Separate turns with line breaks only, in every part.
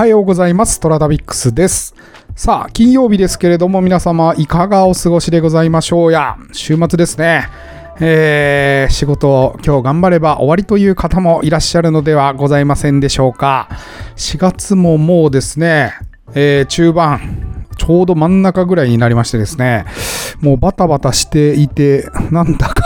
はようございます。トラダビックスです。さあ、金曜日ですけれども、皆様いかがお過ごしでございましょうや。週末ですね。えー仕事を今日頑張れば終わりという方もいらっしゃるのではございませんでしょうか。4月ももうですね、えー中盤、ちょうど真ん中ぐらいになりましてですね、もうバタバタしていて、なんだか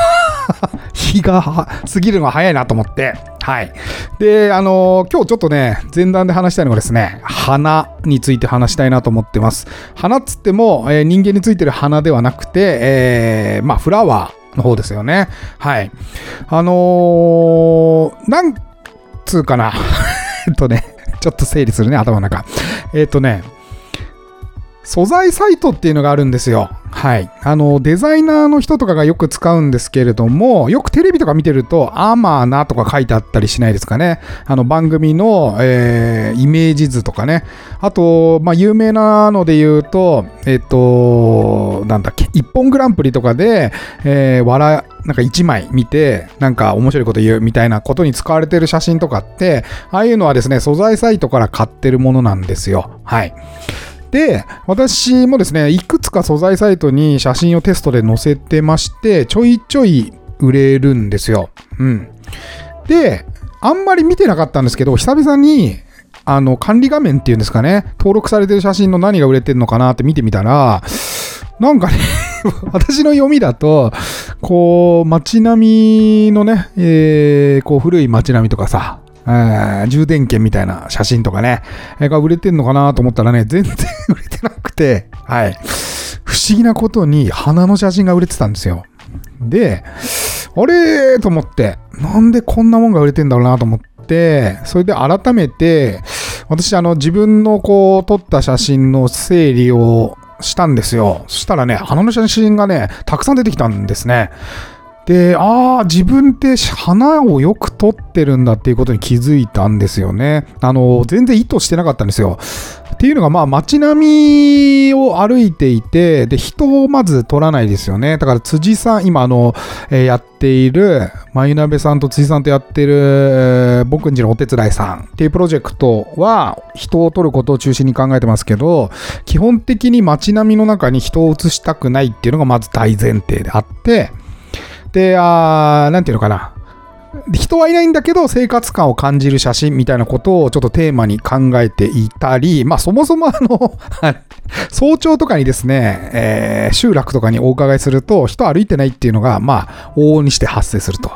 日が 過ぎるのが早いなと思って、はい。で、あのー今日ちょっとね、前段で話したいのがですね、花について話したいなと思ってます。花っつっても、えー人間についてる花ではなくて、えーまあ、フラワーの方ですよね。はい。あのーなんつうかな。えっとね、ちょっと整理するね、頭の中。えっとね、素材サイトっていうのがあるんですよ。はい。あの、デザイナーの人とかがよく使うんですけれども、よくテレビとか見てると、アーマーナとか書いてあったりしないですかね。あの、番組の、えーイメージ図とかね。あと、まあ、有名なので言うと、えっ、と、なんだっけ、一本グランプリとかで、えー笑、なんか一枚見て、なんか面白いこと言うみたいなことに使われてる写真とかって、ああいうのはですね、素材サイトから買ってるものなんですよ。はい。で、私もですね、いくつか素材サイトに写真をテストで載せてまして、ちょいちょい売れるんですよ。うん。で、あんまり見てなかったんですけど、久々に、あの、管理画面っていうんですかね、登録されてる写真の何が売れてるのかなって見てみたら、なんかね、私の読みだと、こう、街並みのね、えーこう、古い街並みとかさ、えー充電券みたいな写真とかね、えーが売れてんのかなと思ったらね、全然 売れてなくて、はい。不思議なことに花の写真が売れてたんですよ。で、あれーと思って、なんでこんなもんが売れてんだろうなと思って、それで改めて、私、あの、自分のこう、撮った写真の整理をしたんですよ。そしたらね、花の写真がね、たくさん出てきたんですね。で、ああ、自分って花をよく撮ってるんだっていうことに気づいたんですよね。あの、全然意図してなかったんですよ。っていうのが、まあ、街並みを歩いていて、で、人をまず撮らないですよね。だから、辻さん、今、あの、えーやっている、マユナベさんと辻さんとやってる、えー僕んちのお手伝いさんっていうプロジェクトは、人を撮ることを中心に考えてますけど、基本的に街並みの中に人を映したくないっていうのがまず大前提であって、で、あなんていうのかな。人はいないんだけど生活感を感じる写真みたいなことをちょっとテーマに考えていたり、まあそもそもあの、早朝とかにですね、えー集落とかにお伺いすると人歩いてないっていうのが、まあ往々にして発生すると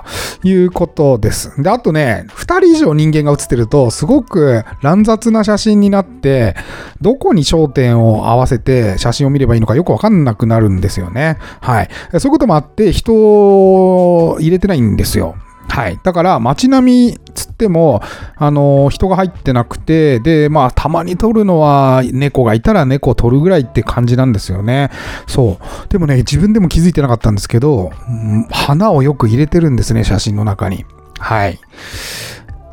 いうことです。で、あとね、2人以上人間が写ってるとすごく乱雑な写真になって、どこに焦点を合わせて写真を見ればいいのかよくわかんなくなるんですよね。はい。そういうこともあって人を入れてないんですよ。はい。だから、街並みつっても、あのー人が入ってなくて、で、まあ、たまに撮るのは、猫がいたら猫を撮るぐらいって感じなんですよね。そう。でもね、自分でも気づいてなかったんですけど、うん花をよく入れてるんですね、写真の中に。はい。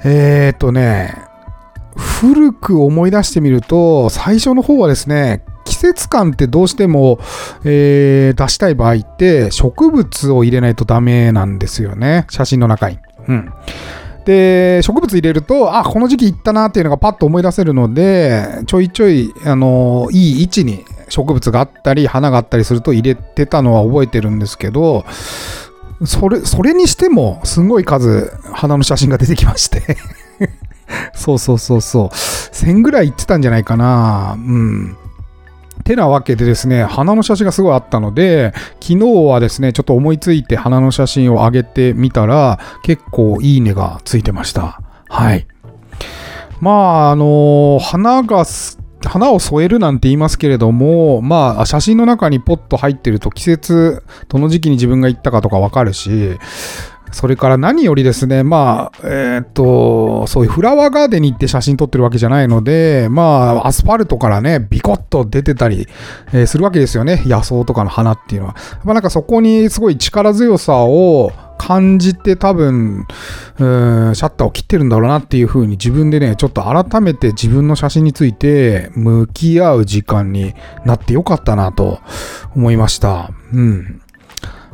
えーっとね、古く思い出してみると、最初の方はですね、季節感ってどうしても、えー出したい場合って植物を入れないとダメなんですよね。写真の中に。うん。で、植物入れると、あ、この時期行ったなっていうのがパッと思い出せるので、ちょいちょい、あの、いい位置に植物があったり、花があったりすると入れてたのは覚えてるんですけど、それ、それにしても、すごい数、花の写真が出てきまして。そうそうそうそう。1000ぐらい行ってたんじゃないかな。うん。てなわけでですね、花の写真がすごいあったので、昨日はですね、ちょっと思いついて花の写真を上げてみたら、結構いいねがついてました。はい。まあ、あの花が、花を添えるなんて言いますけれども、まあ、写真の中にポッと入ってると季節、どの時期に自分が行ったかとかわかるし、それから何よりですね、まあ、えーっと、そういうフラワーガーデンに行って写真撮ってるわけじゃないので、まあ、アスファルトからね、ビコッと出てたり、えーするわけですよね。野草とかの花っていうのは。まあ、なんかそこにすごい力強さを感じて多分、うんシャッターを切ってるんだろうなっていう風に自分でね、ちょっと改めて自分の写真について向き合う時間になってよかったなと思いました。うん。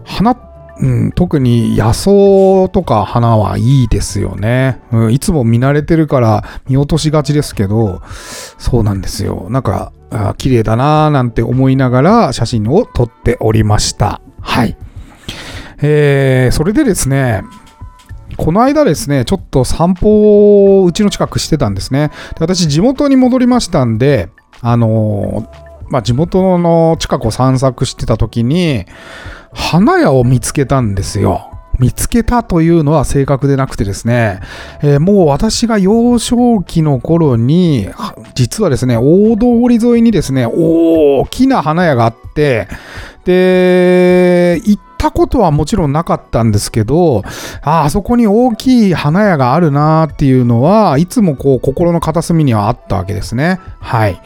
花、うん、特に野草とか花はいいですよね、うん。いつも見慣れてるから見落としがちですけど、そうなんですよ。なんか、綺麗だなーなんて思いながら写真を撮っておりました。はい。えー、それでですね、この間ですね、ちょっと散歩をうちの近くしてたんですね。で私、地元に戻りましたんで、あのー、まあ、地元の近くを散策してた時に、花屋を見つけたんですよ。見つけたというのは正確でなくてですね、えー、もう私が幼少期の頃に、実はですね、大通り沿いにですね、大きな花屋があって、で、行ったことはもちろんなかったんですけど、ああそこに大きい花屋があるなっていうのは、いつもこう心の片隅にはあったわけですね。はい。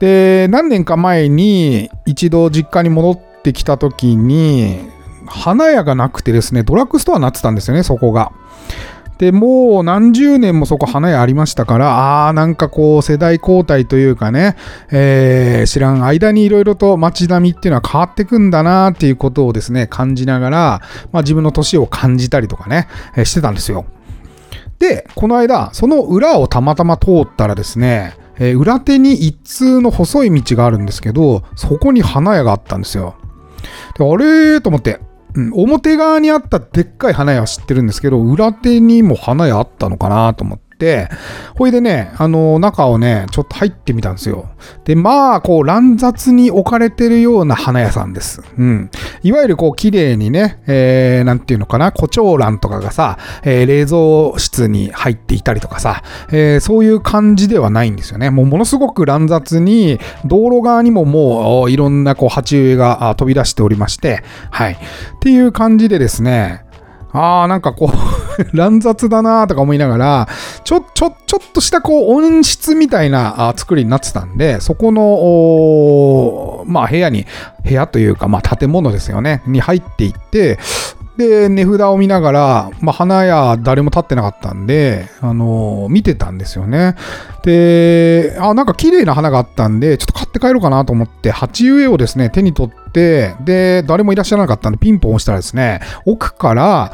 で、何年か前に一度実家に戻ってきた時に、花屋がなくてですね、ドラッグストアになってたんですよね、そこが。で、もう何十年もそこ花屋ありましたから、ああ、なんかこう世代交代というかね、えー、知らん間にいろいろと街並みっていうのは変わってくんだなっていうことをですね、感じながら、まあ自分の年を感じたりとかね、えー、してたんですよ。で、この間、その裏をたまたま通ったらですね、えー、裏手に一通の細い道があるんですけど、そこに花屋があったんですよ。であれと思って、うん、表側にあったでっかい花屋は知ってるんですけど、裏手にも花屋あったのかなと思って、、ほいでね、あの、中をね、ちょっと入ってみたんですよ。で、まあ、こう、乱雑に置かれてるような花屋さんです。うん。いわゆるこう、綺麗にね、えー、なんていうのかな、胡蝶蘭とかがさ、えー、冷蔵室に入っていたりとかさ、えー、そういう感じではないんですよね。もうものすごく乱雑に、道路側にももう、いろんなこう、鉢植えが飛び出しておりまして、はい。っていう感じでですね、ああ、なんかこう 乱雑だなとか思いながら、ちょ、ちょ、ちょっとしたこう温室みたいな作りになってたんで、そこの、まあ部屋に、部屋というか、まあ建物ですよね、に入っていって、で、値札を見ながら、まあ、花屋誰も立ってなかったんで、あのー、見てたんですよね。で、あ、なんか綺麗な花があったんで、ちょっと買って帰ろうかなと思って、鉢植えをですね、手に取って、で、誰もいらっしゃらなかったんで、ピンポン押したらですね、奥から、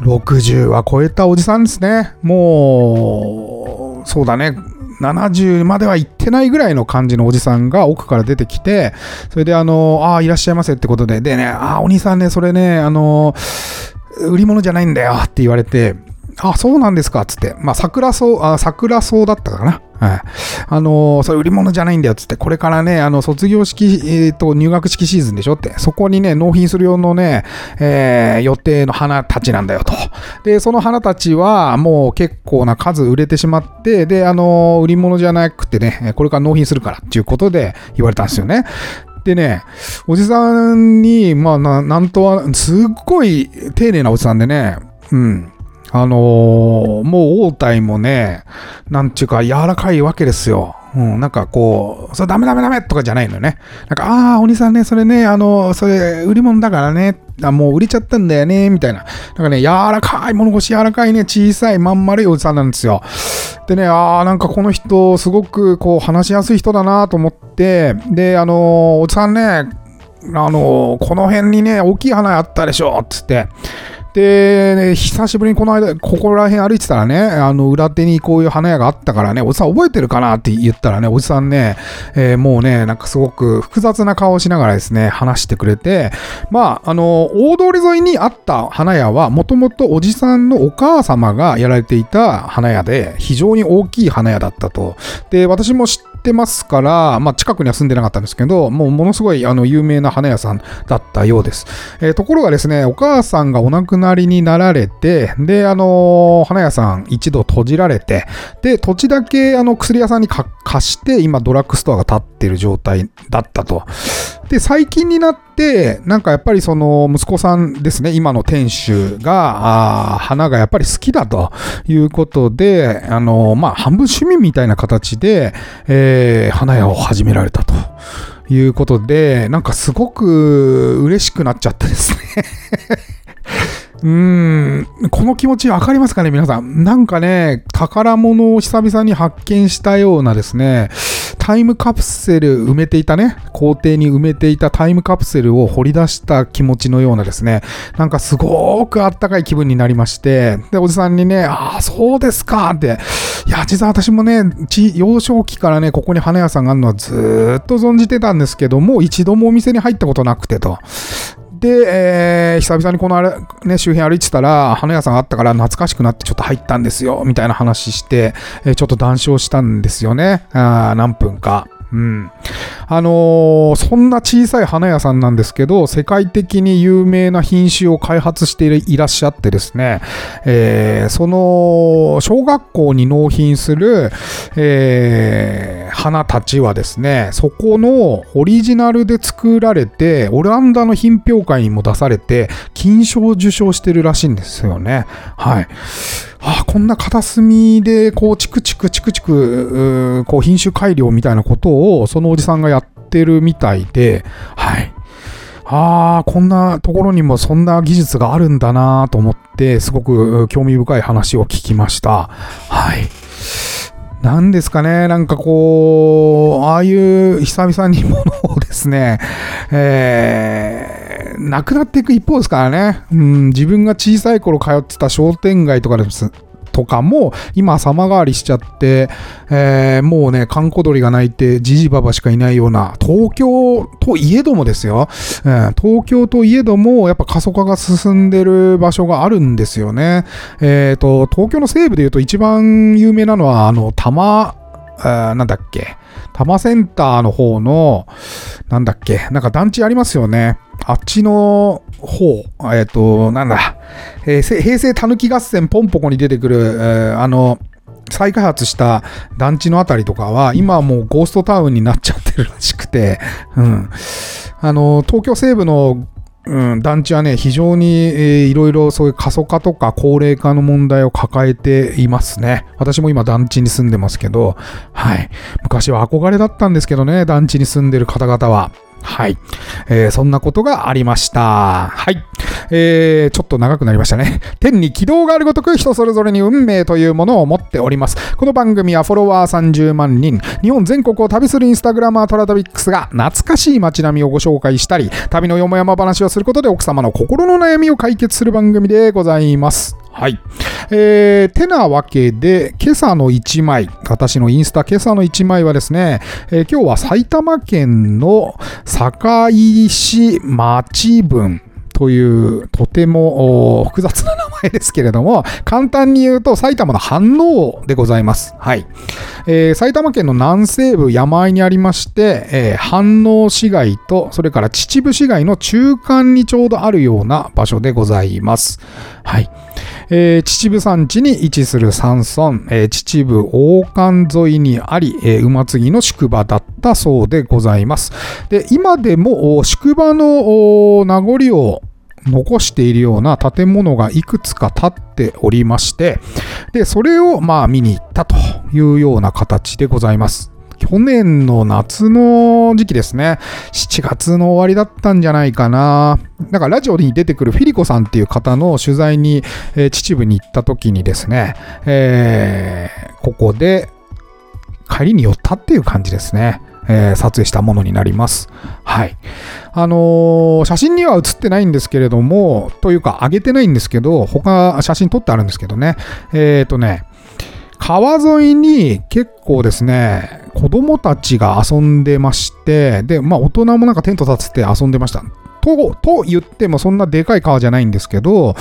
60は超えたおじさんですね。もう、そうだね。70までは行ってないぐらいの感じのおじさんが奥から出てきて、それであの、ああ、いらっしゃいませってことで、でね、ああ、お兄さんね、それね、あの、売り物じゃないんだよって言われて、あ、そうなんですかつって。まあ、桜草、あ、桜草だったかな。はい。あのー、それ売り物じゃないんだよ、つって、これからね、あの、卒業式、えっ、ー、と、入学式シーズンでしょって、そこにね、納品する用のね、えー、予定の花たちなんだよ、と。で、その花たちは、もう結構な数売れてしまって、で、あのー、売り物じゃなくてね、これから納品するから、っていうことで言われたんですよね。でね、おじさんに、まあ、ななんとは、すっごい丁寧なおじさんでね、うん。あのー、もう応対もね、なんちゅうか柔らかいわけですよ。うん、なんかこう、それダメダメダメとかじゃないのよね。なんか、ああ、お兄さんね、それね、あの、それ売り物だからね、あもう売れちゃったんだよね、みたいな。なんかね、柔らかい、物腰柔らかいね、小さい、まん丸いおじさんなんですよ。でね、ああ、なんかこの人、すごくこう、話しやすい人だなと思って、で、あの、おじさんね、あの、この辺にね、大きい花あったでしょ、つって。で、ね、久しぶりにこの間、ここら辺歩いてたらね、あの、裏手にこういう花屋があったからね、おじさん覚えてるかなって言ったらね、おじさんね、えー、もうね、なんかすごく複雑な顔をしながらですね、話してくれて、まあ、あの、大通り沿いにあった花屋は、もともとおじさんのお母様がやられていた花屋で、非常に大きい花屋だったと。で、私も知っててますから、まあ、近くには住んでなかったんですけど、もうものすごいあの有名な花屋さんだったようです。えー、ところがですね、お母さんがお亡くななりになられて、で、あのー、花屋さん一度閉じられて、で、土地だけあの薬屋さんに貸して、今ドラッグストアが建ってる状態だったと。で、最近になって、なんかやっぱりその息子さんですね、今の店主が、あ花がやっぱり好きだということで、あの、まあ、半分趣味みたいな形で、えー、花屋を始められたと。いうことで、なんかすごく嬉しくなっちゃってですね うーん、この気持ちわかりますかね、皆さん。なんかね、宝物を久々に発見したようなですね、タイムカプセル埋めていたね、校庭に埋めていたタイムカプセルを掘り出した気持ちのようなですね、なんかすごーくあったかい気分になりまして、で、おじさんにね、ああ、そうですかって、いや、実は私もね、幼少期からね、ここに花屋さんがあるのはずっと存じてたんですけども、一度もお店に入ったことなくてと。で、えー、久々にこのあれ、ね、周辺歩いてたら、花屋さんがあったから懐かしくなってちょっと入ったんですよ、みたいな話して、えー、ちょっと談笑したんですよね。あ何分か。うん。あのー、そんな小さい花屋さんなんですけど、世界的に有名な品種を開発していらっしゃってですね、えー、その、小学校に納品する、えー、花たちはですね、そこのオリジナルで作られて、オランダの品評会にも出されて、金賞を受賞してるらしいんですよね。はい。あこんな片隅で、こう、チクチクチクチク、こう、品種改良みたいなことを、そのおじさんがやってるみたいで、はい。ああ、こんなところにもそんな技術があるんだなと思って、すごく興味深い話を聞きました。はい。なんですかね、なんかこう、ああいう久々にものをですね、えー、なくなっていく一方ですからね、うん、自分が小さい頃通ってた商店街とかです。とかも今様変わりしちゃって、えー、もうね、観光鳥が鳴いてじじばばしかいないような東京といえどもですよ、えー、東京といえどもやっぱ過疎化が進んでる場所があるんですよね。えっ、ー、と、東京の西部で言うと一番有名なのはあの、多摩、なんだっけ、多摩センターの方の、なんだっけ、なんか団地ありますよね。あっちの方、えっ、ー、と、なんだ、えー、平成たぬき合戦ポンポコに出てくる、えー、あの、再開発した団地のあたりとかは、今はもうゴーストタウンになっちゃってるらしくて、うん。あの、東京西部のうん、団地はね、非常に、えー、いろいろそういう過疎化とか高齢化の問題を抱えていますね。私も今団地に住んでますけど、はい。昔は憧れだったんですけどね、団地に住んでる方々は。はい。えー、そんなことがありました。はい。えー、ちょっと長くなりましたね。天に軌道があるごとく人それぞれに運命というものを持っております。この番組はフォロワー30万人、日本全国を旅するインスタグラマートラタビックスが懐かしい街並みをご紹介したり、旅のよもやま話をすることで奥様の心の悩みを解決する番組でございます。はい。えー、てなわけで、今朝の1枚、私のインスタ今朝の1枚はですね、えー、今日は埼玉県の坂井市町分というとても複雑な名前ですけれども、簡単に言うと埼玉の飯能でございます。はい。えー、埼玉県の南西部山あいにありまして、えー、飯能市街と、それから秩父市街の中間にちょうどあるような場所でございます。はい。えー、秩父山地に位置する山村、えー、秩父王冠沿いにあり、えー、馬継ぎの宿場だったそうでございます。で、今でも宿場の名残を残しているような建物がいくつか建っておりまして、で、それをまあ見に行ったというような形でございます。去年の夏の時期ですね。7月の終わりだったんじゃないかな。なんかラジオに出てくるフィリコさんっていう方の取材に、えー、秩父に行った時にですね、えー、ここで帰りに寄ったっていう感じですね。えー、撮影したものになります。はい。あのー、写真には写ってないんですけれども、というか、上げてないんですけど、他写真撮ってあるんですけどね。えっ、ー、とね、川沿いに結構ですね、子供たちが遊んでまして、で、まあ大人もなんかテント立てて遊んでました。と、と言ってもそんなでかい川じゃないんですけど、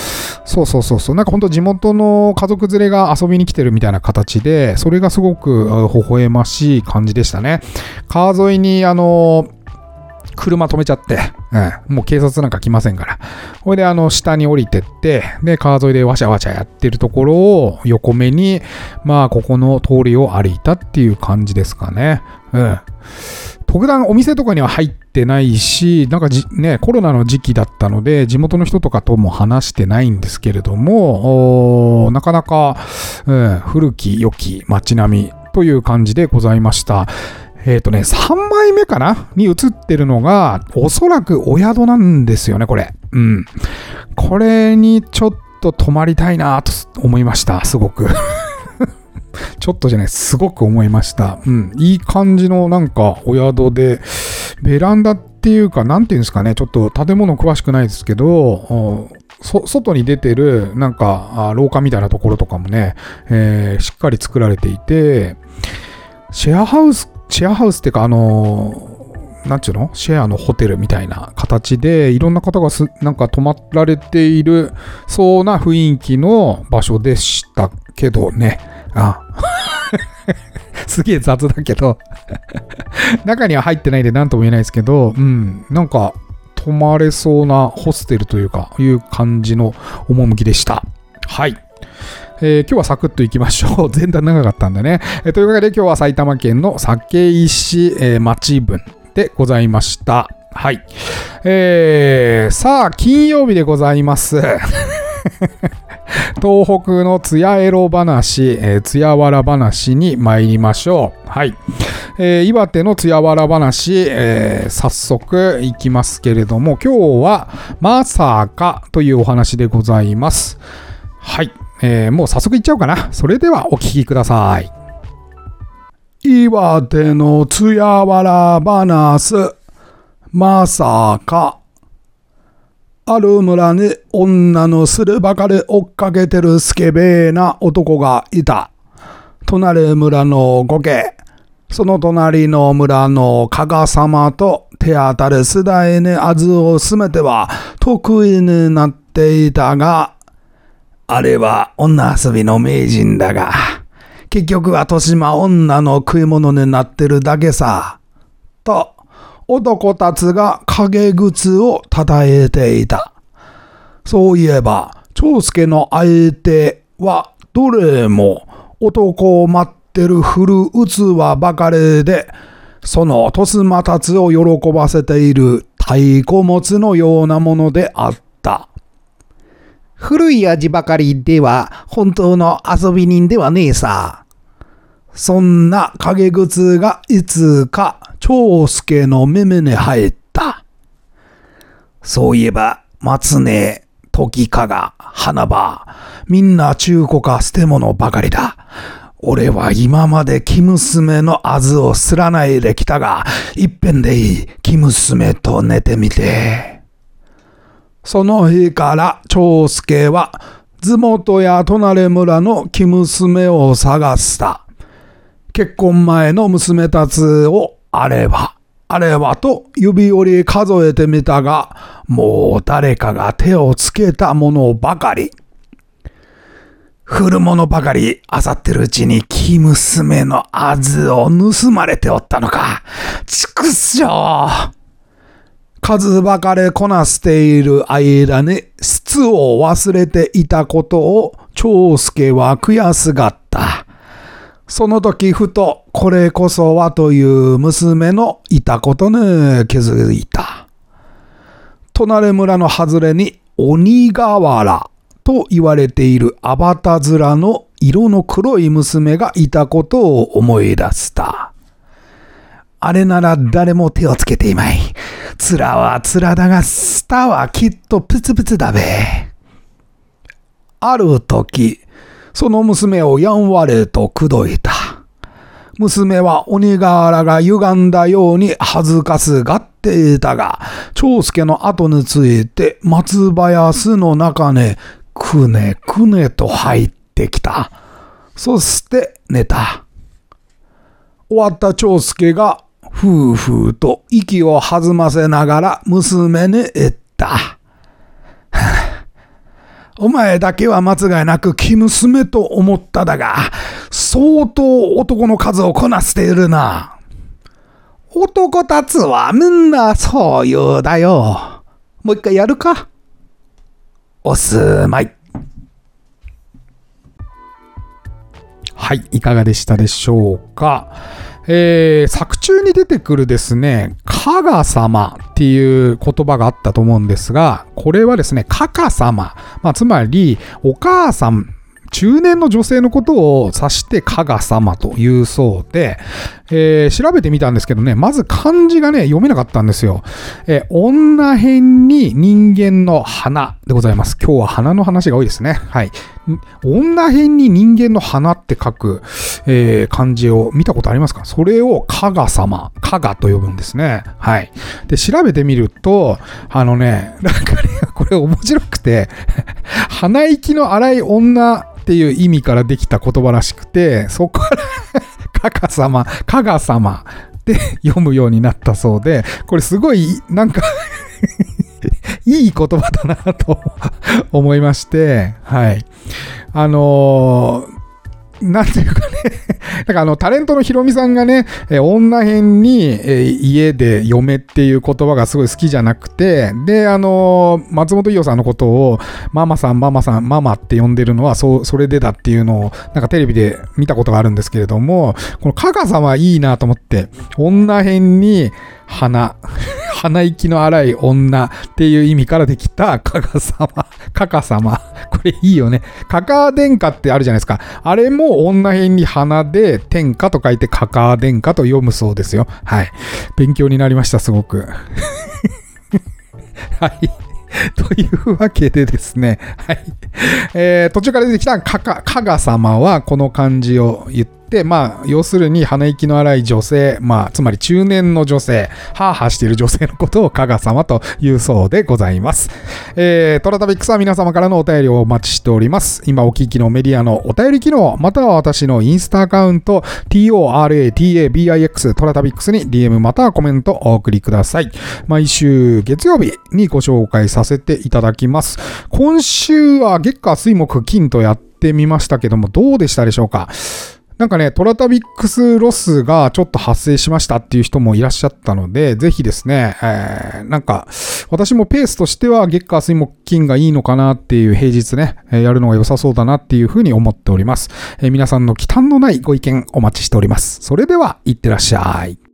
そうそうそうそう、なんかほんと地元の家族連れが遊びに来てるみたいな形で、それがすごく微笑ましい感じでしたね。川沿いにあの、車止めちゃって、うん、もう警察なんか来ませんから。ほいで、あの、下に降りてって、で、川沿いでわちゃわちゃやってるところを横目に、まあ、ここの通りを歩いたっていう感じですかね。うん。特段お店とかには入ってないし、なんかじ、ね、コロナの時期だったので、地元の人とかとも話してないんですけれども、なかなか、うん、古き良き街並みという感じでございました。えっ、ー、とね、3枚目かな？に映ってるのが、おそらくお宿なんですよね、これ。うん。これにちょっと泊まりたいなと思いました、すごく。ちょっとじゃない、すごく思いました。うん。いい感じのなんかお宿で、ベランダっていうか、なんていうんですかね、ちょっと建物詳しくないですけど、外に出てるなんか廊下みたいなところとかもね、えー、しっかり作られていて、シェアハウス、シェアハウスっていうか、あのー、なんちゅうの？シェアのホテルみたいな形で、いろんな方がすなんか泊まられているそうな雰囲気の場所でしたけどね。あ すげえ雑だけど 中には入ってないで何とも言えないですけど、うん、なんか泊まれそうなホステルというか、いう感じの趣でした。はい。えー、今日はサクッといきましょう。前段長かったんでね。えー、というわけで今日は埼玉県の酒石、えー、町分でございました。はい。えー、さあ、金曜日でございます。東北のつやエロ話、えー、つやわら話に参りましょう。はい。えー、岩手のつやわら話、えー、早速いきますけれども、今日はまさかというお話でございます。はい。えー、もう早速いっちゃおうかな。それではお聞きください。岩手のつやわら話、まさか。ある村に女のするばかり追っかけてるスケベーな男がいた。隣村のゴケ、その隣の村の加賀様と手当たる世代にあずを進めては得意になっていたが、あれは女遊びの名人だが、結局は豊島女の食い物になってるだけさ。と、男たちが陰口を叩えていた。そういえば、長介の相手はどれも男を待ってる古器ばかりで、そのトスマたちを喜ばせている太鼓持ちのようなものであった。古い味ばかりでは本当の遊び人ではねえさ。そんな陰口がいつか長介の耳に入った。そういえば、松根、時かが、花場、みんな中古か捨て物ばかりだ。俺は今まで生娘のあずをすらないできたが、いっぺんでいい、生娘と寝てみて。その日から長介は、地元や隣村の生娘を探した。結婚前の娘たちをあれば、あればと指折り数えてみたが、もう誰かが手をつけたものばかり。振るものばかり漁ってるうちに生娘のあずを盗まれておったのか。畜生数ばかりこなしている間に質を忘れていたことを長介は悔しがった。その時ふとこれこそはという娘のいたことに気づいた。隣村の外れに鬼瓦と言われているアバタ面の色の黒い娘がいたことを思い出した。あれなら誰も手をつけていまい。面は面だが、スタはきっとプツプツだべ。ある時、その娘をやんわりと口説いた。娘は鬼瓦が歪んだように恥ずかすがっていたが、長介の後について松林の中にくねくねと入ってきた。そして寝た。終わった長介がふうふうと息を弾ませながら娘に言った。お前だけは間違いなく生娘と思っただが、相当男の数をこなしているな。男たちはみんなそういうだよ。もう一回やるか？おすまい。はい、いかがでしたでしょうか？えー、作中に出てくるですね、加賀様っていう言葉があったと思うんですが、これはですね、加賀様、まあ、つまり、お母さん、中年の女性のことを指して加賀様というそうで、えー、調べてみたんですけどね、まず漢字がね、読めなかったんですよ。えー、女編に人間の花でございます。今日は花の話が多いですね。はい。女編に人間の花って書く、えー、漢字を見たことありますか？それを加賀様、加賀と呼ぶんですね。はい。で、調べてみると、あのね、なんかね、これ面白くて、鼻息の荒い女っていう意味からできた言葉らしくて、そこから 加賀様、加賀様って読むようになったそうで、これすごい、なんか いい言葉だなと思いまして、はい。あのーなんていうかね。だからあの、タレントのヒロミさんがね、え女編に、え家で嫁っていう言葉がすごい好きじゃなくて、で、あの松本伊代さんのことを、ママさん、ママさん、ママって呼んでるのは、そう、それでだっていうのを、なんかテレビで見たことがあるんですけれども、この加賀様いいなと思って、女編に、花、鼻息の荒い女っていう意味からできた加賀様、加賀様。これいいよね。加賀殿下ってあるじゃないですか。あれも女編に花で天下と書いて加賀殿下と読むそうですよ。はい。勉強になりました、すごく。はい。というわけでですね、はい。えー、途中から出てきた加賀様はこの漢字を言って、まあ、要するに鼻息の荒い女性、まあ、つまり中年の女性、ハーハーしている女性のことを加賀様というそうでございます。えー、トラタビックスは皆様からのお便りをお待ちしております。今お聞きのメディアのお便り機能、または私のインスタアカウント、TORATABIX トラタビックスに DM またはコメントお送りください。毎週月曜日にご紹介させていただきます。今週は月下水木金とやってみましたけども、どうでしたでしょうか？なんかね、トラタビックスロスがちょっと発生しましたっていう人もいらっしゃったので、ぜひですね、えー、なんか、私もペースとしては月火水木金がいいのかなっていう平日ね、えー、やるのが良さそうだなっていうふうに思っております。えー、皆さんの忌憚のないご意見お待ちしております。それでは、いってらっしゃい。